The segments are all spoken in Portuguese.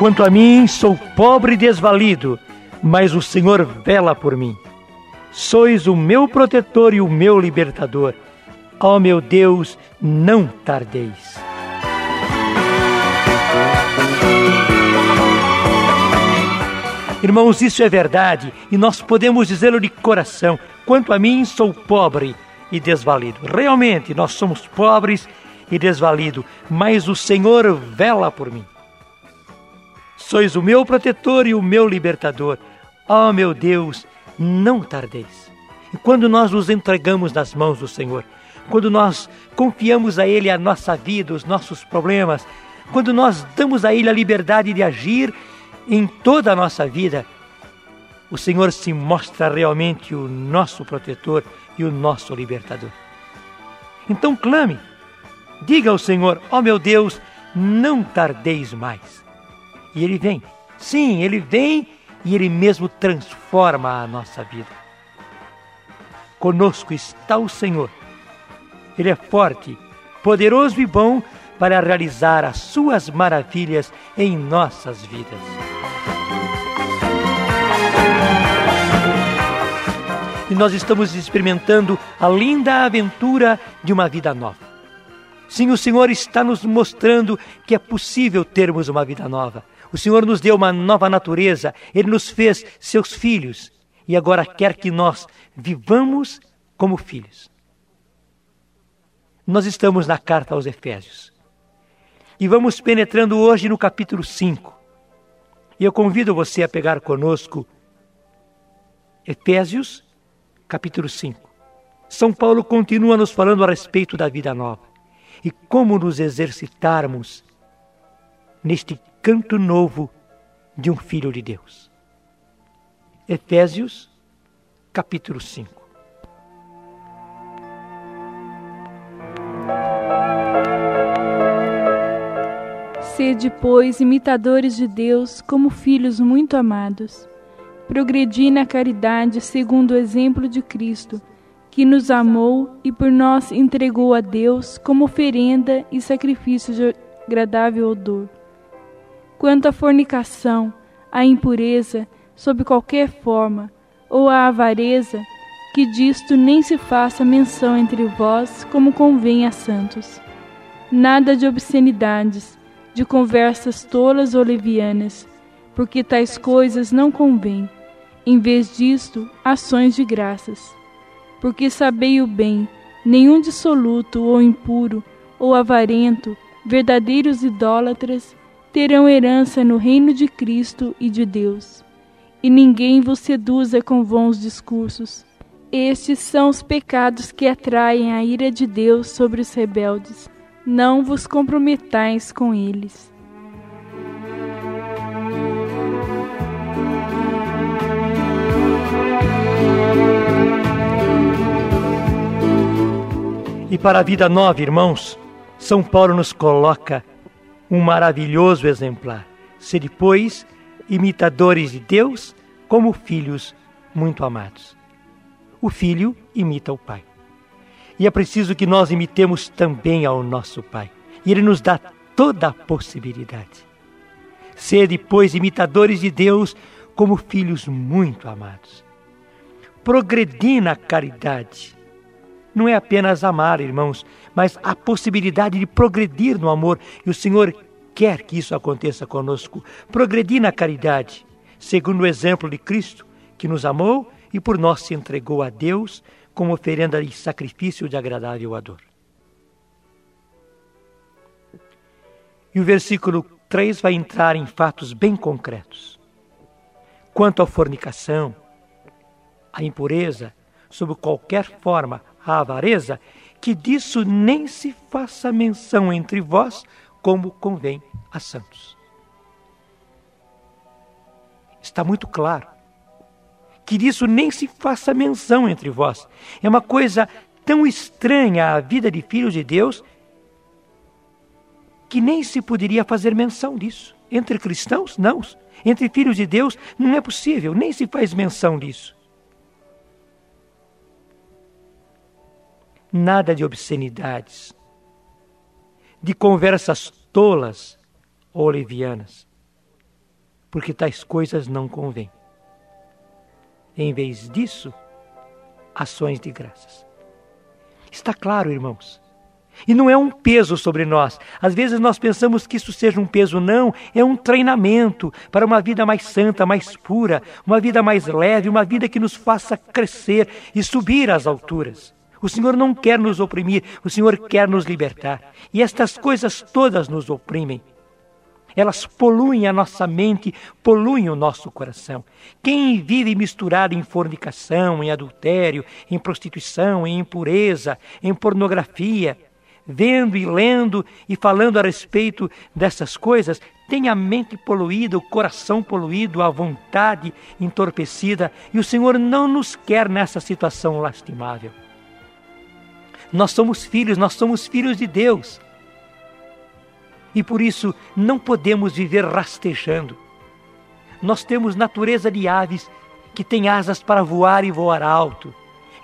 Quanto a mim, sou pobre e desvalido, mas o Senhor vela por mim. Sois o meu protetor e o meu libertador. Ó oh, meu Deus, não tardeis. Irmãos, isso é verdade e nós podemos dizê-lo de coração. Quanto a mim, sou pobre e desvalido. Realmente, nós somos pobres e desvalido, mas o Senhor vela por mim. Sois o meu protetor e o meu libertador. Ó oh, meu Deus, não tardeis. E quando nós nos entregamos nas mãos do Senhor, quando nós confiamos a Ele a nossa vida, os nossos problemas, quando nós damos a Ele a liberdade de agir em toda a nossa vida, o Senhor se mostra realmente o nosso protetor e o nosso libertador. Então clame, diga ao Senhor: Ó oh meu Deus, não tardeis mais. E Ele vem, sim, Ele vem e Ele mesmo transforma a nossa vida. Conosco está o Senhor. Ele é forte, poderoso e bom para realizar as suas maravilhas em nossas vidas. E nós estamos experimentando a linda aventura de uma vida nova. Sim, o Senhor está nos mostrando que é possível termos uma vida nova. O Senhor nos deu uma nova natureza, Ele nos fez seus filhos e agora quer que nós vivamos como filhos. Nós estamos na carta aos Efésios e vamos penetrando hoje no capítulo 5. E eu convido você a pegar conosco Efésios, capítulo 5. São Paulo continua nos falando a respeito da vida nova e como nos exercitarmos neste canto novo de um filho de Deus. Efésios, capítulo 5. Sede, pois, imitadores de Deus como filhos muito amados. Progredi na caridade segundo o exemplo de Cristo, que nos amou e por nós entregou a Deus como oferenda e sacrifício de agradável odor quanto à fornicação, à impureza, sob qualquer forma, ou à avareza, que disto nem se faça menção entre vós, como convém a santos. Nada de obscenidades, de conversas tolas ou levianas, porque tais coisas não convêm. Em vez disto, ações de graças. Porque sabei o bem, nenhum dissoluto ou impuro ou avarento, verdadeiros idólatras, terão herança no reino de Cristo e de Deus. E ninguém vos seduza com vãos discursos. Estes são os pecados que atraem a ira de Deus sobre os rebeldes. Não vos comprometais com eles. E para a vida nova, irmãos, São Paulo nos coloca um maravilhoso exemplar. Ser, pois, imitadores de Deus como filhos muito amados. O filho imita o pai. E é preciso que nós imitemos também ao nosso pai. E ele nos dá toda a possibilidade. Sede, pois, imitadores de Deus como filhos muito amados. Progredir na caridade. Não é apenas amar, irmãos, mas a possibilidade de progredir no amor. E o Senhor quer que isso aconteça conosco. Progredir na caridade, segundo o exemplo de Cristo, que nos amou e por nós se entregou a Deus como oferenda e sacrifício de agradável dor. E o versículo 3 vai entrar em fatos bem concretos. Quanto à fornicação, à impureza, sob qualquer forma, a avareza, que disso nem se faça menção entre vós, como convém a santos. Está muito claro que disso nem se faça menção entre vós. É uma coisa tão estranha à vida de filhos de Deus que nem se poderia fazer menção disso. Entre cristãos, não. Entre filhos de Deus, não é possível, nem se faz menção disso. Nada de obscenidades, de conversas tolas ou levianas. porque tais coisas não convêm. Em vez disso, ações de graças. Está claro, irmãos? E não é um peso sobre nós. Às vezes nós pensamos que isso seja um peso, não. É um treinamento para uma vida mais santa, mais pura, uma vida mais leve, uma vida que nos faça crescer e subir às alturas. O Senhor não quer nos oprimir, o Senhor quer nos libertar. E estas coisas todas nos oprimem. Elas poluem a nossa mente, poluem o nosso coração. Quem vive misturado em fornicação, em adultério, em prostituição, em impureza, em pornografia, vendo e lendo e falando a respeito dessas coisas, tem a mente poluída, o coração poluído, a vontade entorpecida, e o Senhor não nos quer nessa situação lastimável. Nós somos filhos, nós somos filhos de Deus. E por isso não podemos viver rastejando. Nós temos natureza de aves que têm asas para voar e voar alto.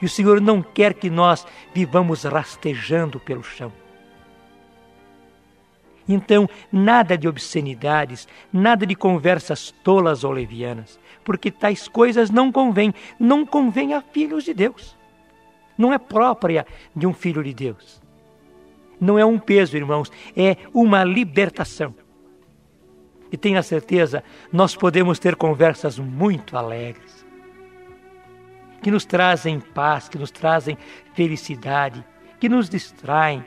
E o Senhor não quer que nós vivamos rastejando pelo chão. Então, nada de obscenidades, nada de conversas tolas ou levianas, porque tais coisas não convêm, não convêm a filhos de Deus. Não é própria de um filho de Deus. Não é um peso, irmãos, é uma libertação. E tenha certeza, nós podemos ter conversas muito alegres que nos trazem paz, que nos trazem felicidade, que nos distraem,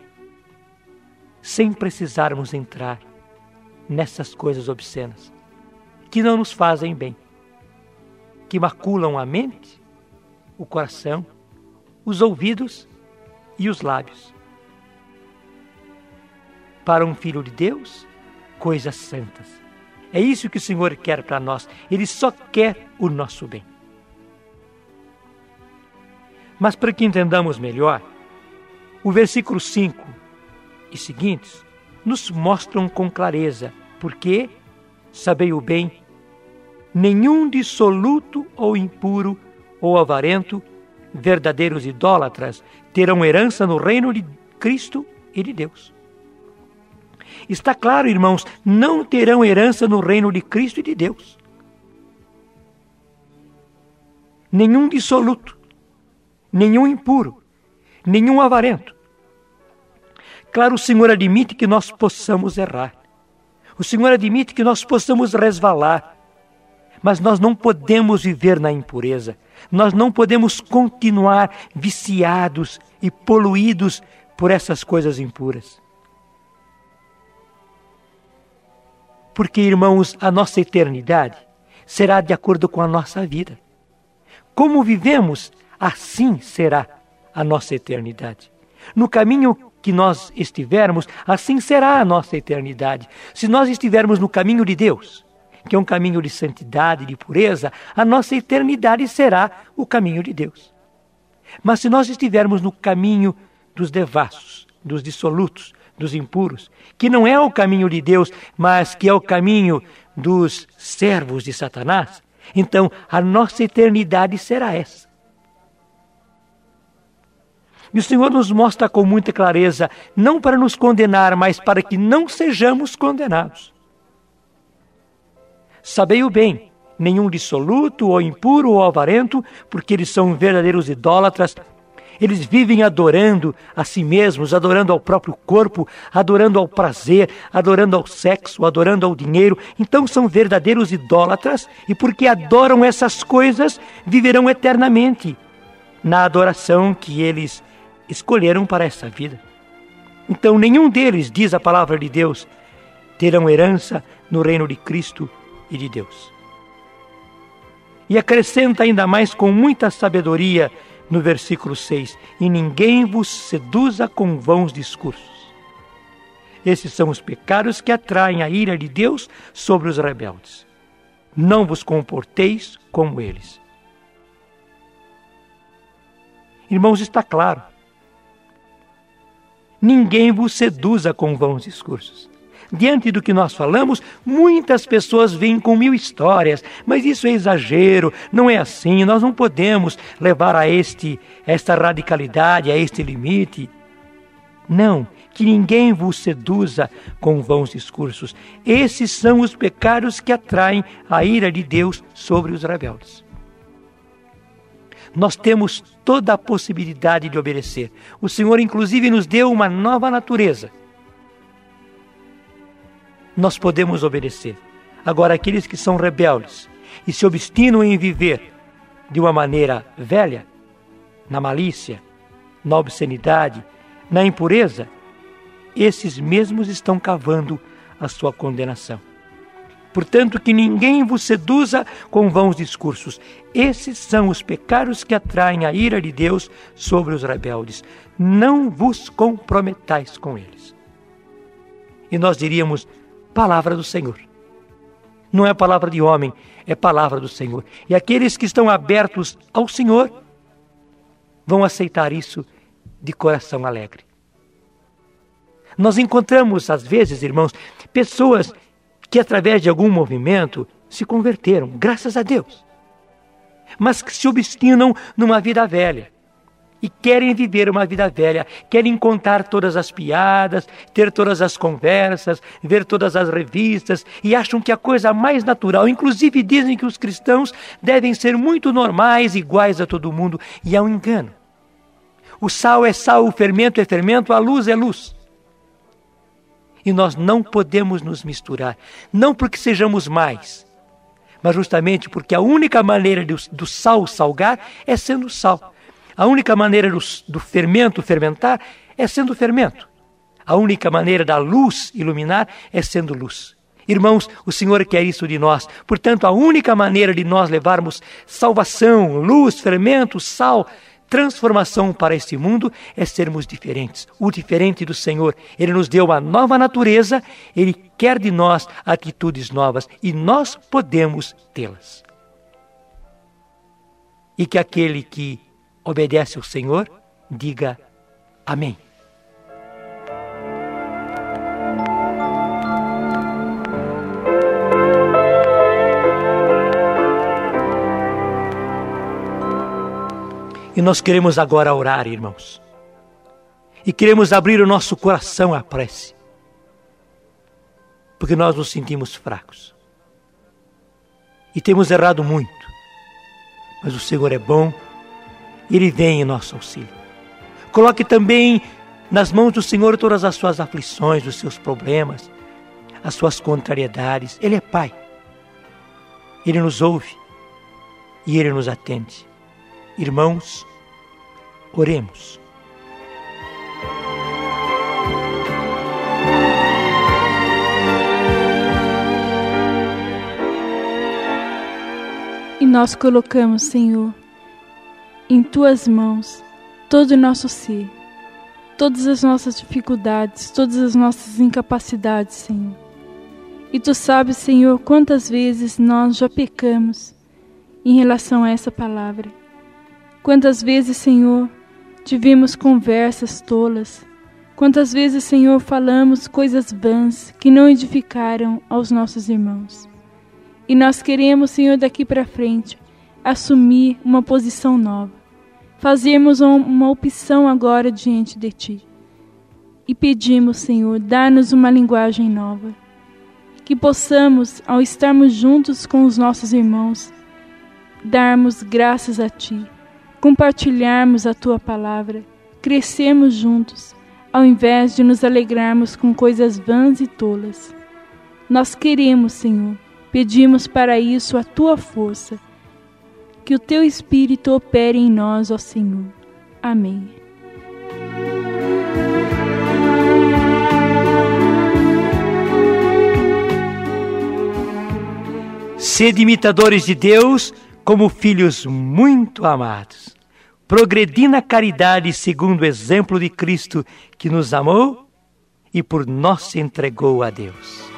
sem precisarmos entrar nessas coisas obscenas, que não nos fazem bem, que maculam a mente, o coração, os ouvidos e os lábios. Para um filho de Deus, coisas santas. É isso que o Senhor quer para nós. Ele só quer o nosso bem. Mas para que entendamos melhor, o versículo 5 e seguintes nos mostram com clareza, porque, sabei o bem, nenhum dissoluto ou impuro ou avarento, verdadeiros idólatras, terão herança no reino de Cristo e de Deus. Está claro, irmãos, não terão herança no reino de Cristo e de Deus. Nenhum dissoluto, nenhum impuro, nenhum avarento. Claro, o Senhor admite que nós possamos errar. O Senhor admite que nós possamos resvalar. Mas nós não podemos viver na impureza. Nós não podemos continuar viciados e poluídos por essas coisas impuras. Porque, irmãos, a nossa eternidade será de acordo com a nossa vida. Como vivemos assim será a nossa eternidade. No caminho que nós estivermos, assim será a nossa eternidade. Se nós estivermos no caminho de Deus, que é um caminho de santidade, de pureza, a nossa eternidade será o caminho de Deus. Mas se nós estivermos no caminho dos devassos, dos dissolutos, dos impuros, que não é o caminho de Deus, mas que é o caminho dos servos de Satanás, então a nossa eternidade será essa. E o Senhor nos mostra com muita clareza, não para nos condenar, mas para que não sejamos condenados. Sabei o bem, nenhum dissoluto, ou impuro, ou avarento, porque eles são verdadeiros idólatras. Eles vivem adorando a si mesmos, adorando ao próprio corpo, adorando ao prazer, adorando ao sexo, adorando ao dinheiro. Então são verdadeiros idólatras e porque adoram essas coisas, viverão eternamente na adoração que eles escolheram para essa vida. Então, nenhum deles, diz a palavra de Deus, terão herança no reino de Cristo e de Deus. E acrescenta ainda mais com muita sabedoria no versículo 6: E ninguém vos seduza com vãos discursos. Esses são os pecados que atraem a ira de Deus sobre os rebeldes. Não vos comporteis como eles. Irmãos, está claro ninguém vos seduza com vãos discursos. Diante do que nós falamos, muitas pessoas vêm com mil histórias, mas isso é exagero, não é assim, nós não podemos levar a este esta radicalidade, a este limite. Não, que ninguém vos seduza com vãos discursos. Esses são os pecados que atraem a ira de Deus sobre os rebeldes. Nós temos toda a possibilidade de obedecer. O Senhor, inclusive, nos deu uma nova natureza. Nós podemos obedecer. Agora, aqueles que são rebeldes e se obstinam em viver de uma maneira velha, na malícia, na obscenidade, na impureza, esses mesmos estão cavando a sua condenação. Portanto, que ninguém vos seduza com vãos discursos. Esses são os pecados que atraem a ira de Deus sobre os rebeldes. Não vos comprometais com eles. E nós diríamos, palavra do Senhor. Não é palavra de homem, é palavra do Senhor. E aqueles que estão abertos ao Senhor vão aceitar isso de coração alegre. Nós encontramos, às vezes, irmãos, pessoas que, através de algum movimento, se converteram, graças a Deus, mas que se obstinam numa vida velha e querem viver uma vida velha, querem contar todas as piadas, ter todas as conversas, ver todas as revistas e acham que a coisa mais natural, inclusive dizem que os cristãos devem ser muito normais, iguais a todo mundo, e é um engano. O sal é sal, o fermento é fermento, a luz é luz. E nós não podemos nos misturar, não porque sejamos mais, mas justamente porque a única maneira do, do sal salgar é sendo sal. A única maneira do, do fermento fermentar é sendo fermento. A única maneira da luz iluminar é sendo luz. Irmãos, o Senhor quer isso de nós. Portanto, a única maneira de nós levarmos salvação, luz, fermento, sal, transformação para este mundo é sermos diferentes. O diferente do Senhor. Ele nos deu uma nova natureza, ele quer de nós atitudes novas e nós podemos tê-las. E que aquele que obedece ao Senhor, diga Amém. E nós queremos agora orar, irmãos. E queremos abrir o nosso coração à prece. Porque nós nos sentimos fracos. E temos errado muito. Mas o Senhor é bom ele vem em nosso auxílio. Coloque também nas mãos do Senhor todas as suas aflições, os seus problemas, as suas contrariedades. Ele é Pai. Ele nos ouve e Ele nos atende. Irmãos, oremos. E nós colocamos, Senhor, em tuas mãos todo o nosso ser, todas as nossas dificuldades, todas as nossas incapacidades, Senhor. E tu sabes, Senhor, quantas vezes nós já pecamos em relação a essa palavra. Quantas vezes, Senhor, tivemos conversas tolas. Quantas vezes, Senhor, falamos coisas vãs que não edificaram aos nossos irmãos. E nós queremos, Senhor, daqui para frente, assumir uma posição nova fazermos uma opção agora diante de Ti. E pedimos, Senhor, dá-nos uma linguagem nova. Que possamos, ao estarmos juntos com os nossos irmãos, darmos graças a Ti, compartilharmos a Tua palavra, crescermos juntos, ao invés de nos alegrarmos com coisas vãs e tolas. Nós queremos, Senhor, pedimos para isso a Tua força que o teu Espírito opere em nós, ó Senhor. Amém. Sede imitadores de Deus como filhos muito amados. Progredi na caridade segundo o exemplo de Cristo que nos amou e por nós se entregou a Deus.